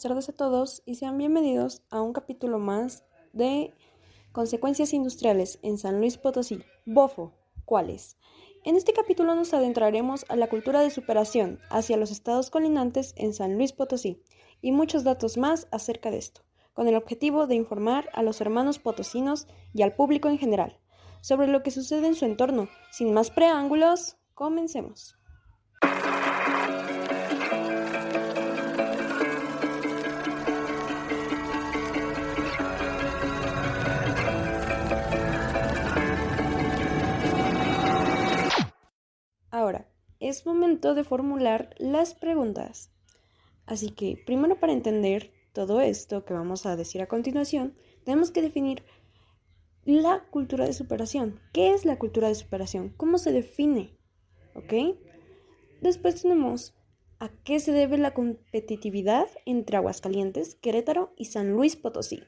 tardes a todos y sean bienvenidos a un capítulo más de Consecuencias Industriales en San Luis Potosí. Bofo, ¿cuáles? En este capítulo nos adentraremos a la cultura de superación hacia los estados colindantes en San Luis Potosí y muchos datos más acerca de esto, con el objetivo de informar a los hermanos potosinos y al público en general sobre lo que sucede en su entorno. Sin más preámbulos, comencemos. Es momento de formular las preguntas. Así que, primero para entender todo esto que vamos a decir a continuación, tenemos que definir la cultura de superación. ¿Qué es la cultura de superación? ¿Cómo se define? ¿Ok? Después tenemos a qué se debe la competitividad entre Aguascalientes, Querétaro y San Luis Potosí,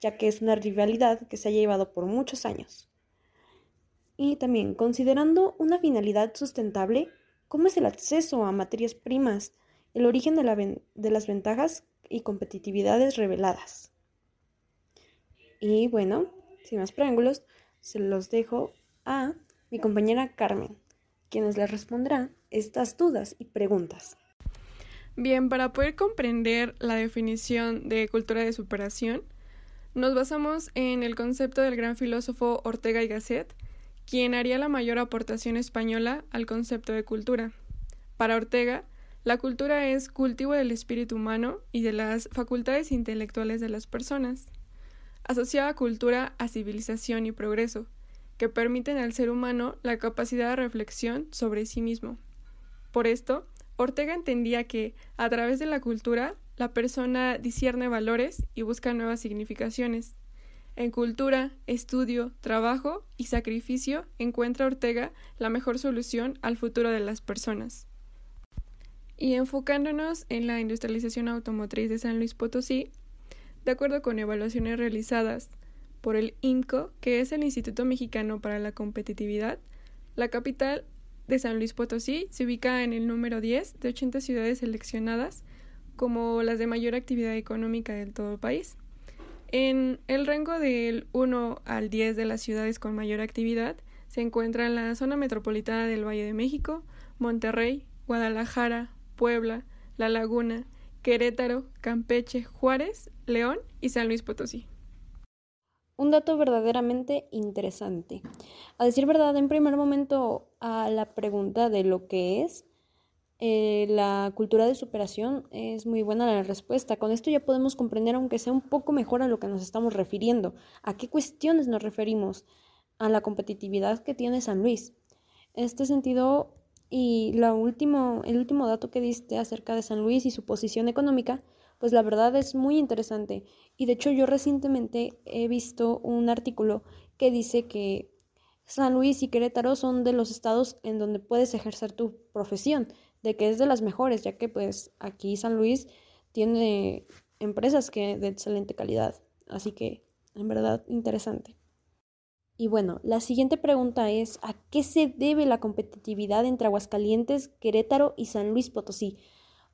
ya que es una rivalidad que se ha llevado por muchos años. Y también, considerando una finalidad sustentable, ¿cómo es el acceso a materias primas, el origen de, las ventajas y competitividades reveladas? Y bueno, sin más preámbulos, se los dejo a mi compañera Carmen, quienes les responderá estas dudas y preguntas. Bien, para poder comprender la definición de cultura de superación, nos basamos en el concepto del gran filósofo Ortega y Gasset, quien haría la mayor aportación española al concepto de cultura. Para Ortega, la cultura es cultivo del espíritu humano y de las facultades intelectuales de las personas. Asociaba cultura a civilización y progreso, que permiten al ser humano la capacidad de reflexión sobre sí mismo. Por esto, Ortega entendía que, a través de la cultura, la persona discierne valores y busca nuevas significaciones, en cultura, estudio, trabajo y sacrificio encuentra Ortega la mejor solución al futuro de las personas. Y enfocándonos en la industrialización automotriz de San Luis Potosí, de acuerdo con evaluaciones realizadas por el INCO, que es el Instituto Mexicano para la Competitividad, la capital de San Luis Potosí se ubica en el número 10 de 80 ciudades seleccionadas como las de mayor actividad económica del todo el país. En el rango del 1 al 10 de las ciudades con mayor actividad se encuentran la zona metropolitana del Valle de México, Monterrey, Guadalajara, Puebla, La Laguna, Querétaro, Campeche, Juárez, León y San Luis Potosí. Un dato verdaderamente interesante. A decir verdad, en primer momento a la pregunta de lo que es, eh, la cultura de superación es muy buena la respuesta. Con esto ya podemos comprender, aunque sea un poco mejor a lo que nos estamos refiriendo, a qué cuestiones nos referimos, a la competitividad que tiene San Luis. En este sentido, y la último, el último dato que diste acerca de San Luis y su posición económica, pues la verdad es muy interesante. Y de hecho yo recientemente he visto un artículo que dice que San Luis y Querétaro son de los estados en donde puedes ejercer tu profesión de que es de las mejores, ya que pues aquí San Luis tiene empresas que de excelente calidad. Así que, en verdad, interesante. Y bueno, la siguiente pregunta es, ¿a qué se debe la competitividad entre Aguascalientes, Querétaro y San Luis Potosí?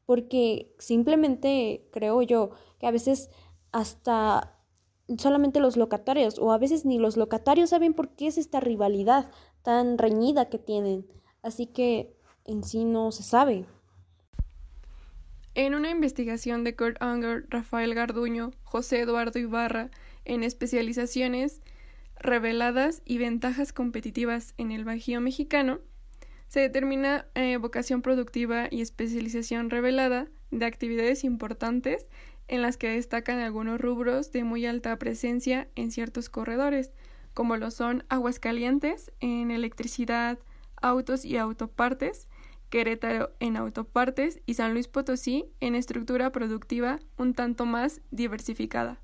Porque simplemente creo yo que a veces hasta solamente los locatarios o a veces ni los locatarios saben por qué es esta rivalidad tan reñida que tienen. Así que en sí no se sabe. En una investigación de Kurt Unger, Rafael Garduño, José Eduardo Ibarra, en especializaciones reveladas y ventajas competitivas en el Bajío mexicano, se determina eh, vocación productiva y especialización revelada de actividades importantes en las que destacan algunos rubros de muy alta presencia en ciertos corredores, como lo son aguas calientes en electricidad, autos y autopartes, Querétaro en autopartes y San Luis Potosí en estructura productiva un tanto más diversificada.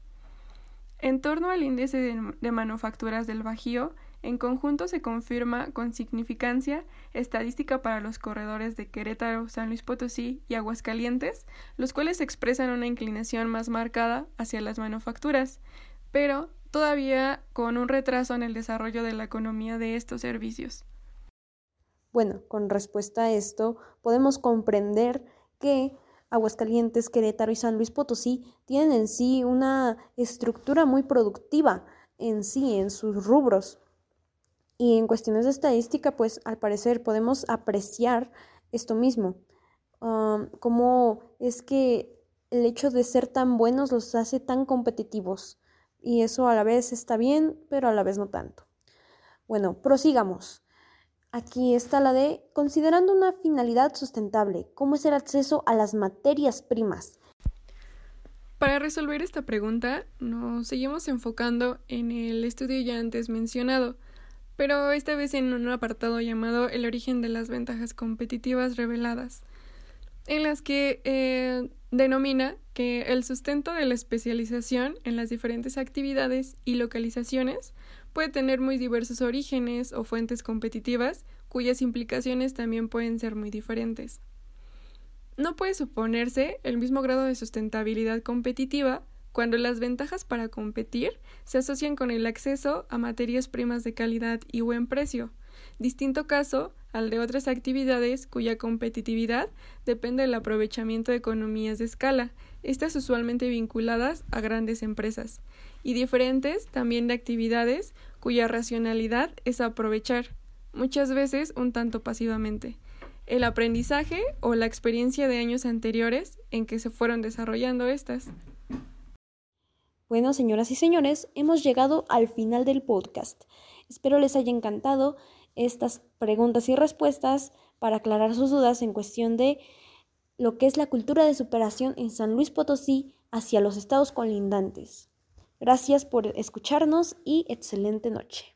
En torno al índice de, manufacturas del Bajío, en conjunto se confirma con significancia estadística para los corredores de Querétaro, San Luis Potosí y Aguascalientes, los cuales expresan una inclinación más marcada hacia las manufacturas, pero todavía con un retraso en el desarrollo de la economía de estos servicios. Bueno, con respuesta a esto, podemos comprender que Aguascalientes, Querétaro y San Luis Potosí tienen en sí una estructura muy productiva en sí, en sus rubros. Y en cuestiones de estadística, pues al parecer podemos apreciar esto mismo, um, cómo es que el hecho de ser tan buenos los hace tan competitivos. Y eso a la vez está bien, pero a la vez no tanto. Bueno, prosigamos. Aquí está la de considerando una finalidad sustentable, ¿cómo es el acceso a las materias primas? Para resolver esta pregunta, nos seguimos enfocando en el estudio ya antes mencionado, pero esta vez en un apartado llamado El origen de las ventajas competitivas reveladas, en las que eh, denomina que el sustento de la especialización en las diferentes actividades y localizaciones puede tener muy diversos orígenes o fuentes competitivas, cuyas implicaciones también pueden ser muy diferentes. No puede suponerse el mismo grado de sustentabilidad competitiva cuando las ventajas para competir se asocian con el acceso a materias primas de calidad y buen precio, distinto caso al de otras actividades cuya competitividad depende del aprovechamiento de economías de escala, estas usualmente vinculadas a grandes empresas, y diferentes también de actividades cuya racionalidad es aprovechar, muchas veces un tanto pasivamente, el aprendizaje o la experiencia de años anteriores en que se fueron desarrollando estas. Bueno, señoras y señores, hemos llegado al final del podcast. Espero les haya encantado estas preguntas y respuestas para aclarar sus dudas en cuestión de lo que es la cultura de superación en San Luis Potosí hacia los estados colindantes. Gracias por escucharnos y excelente noche.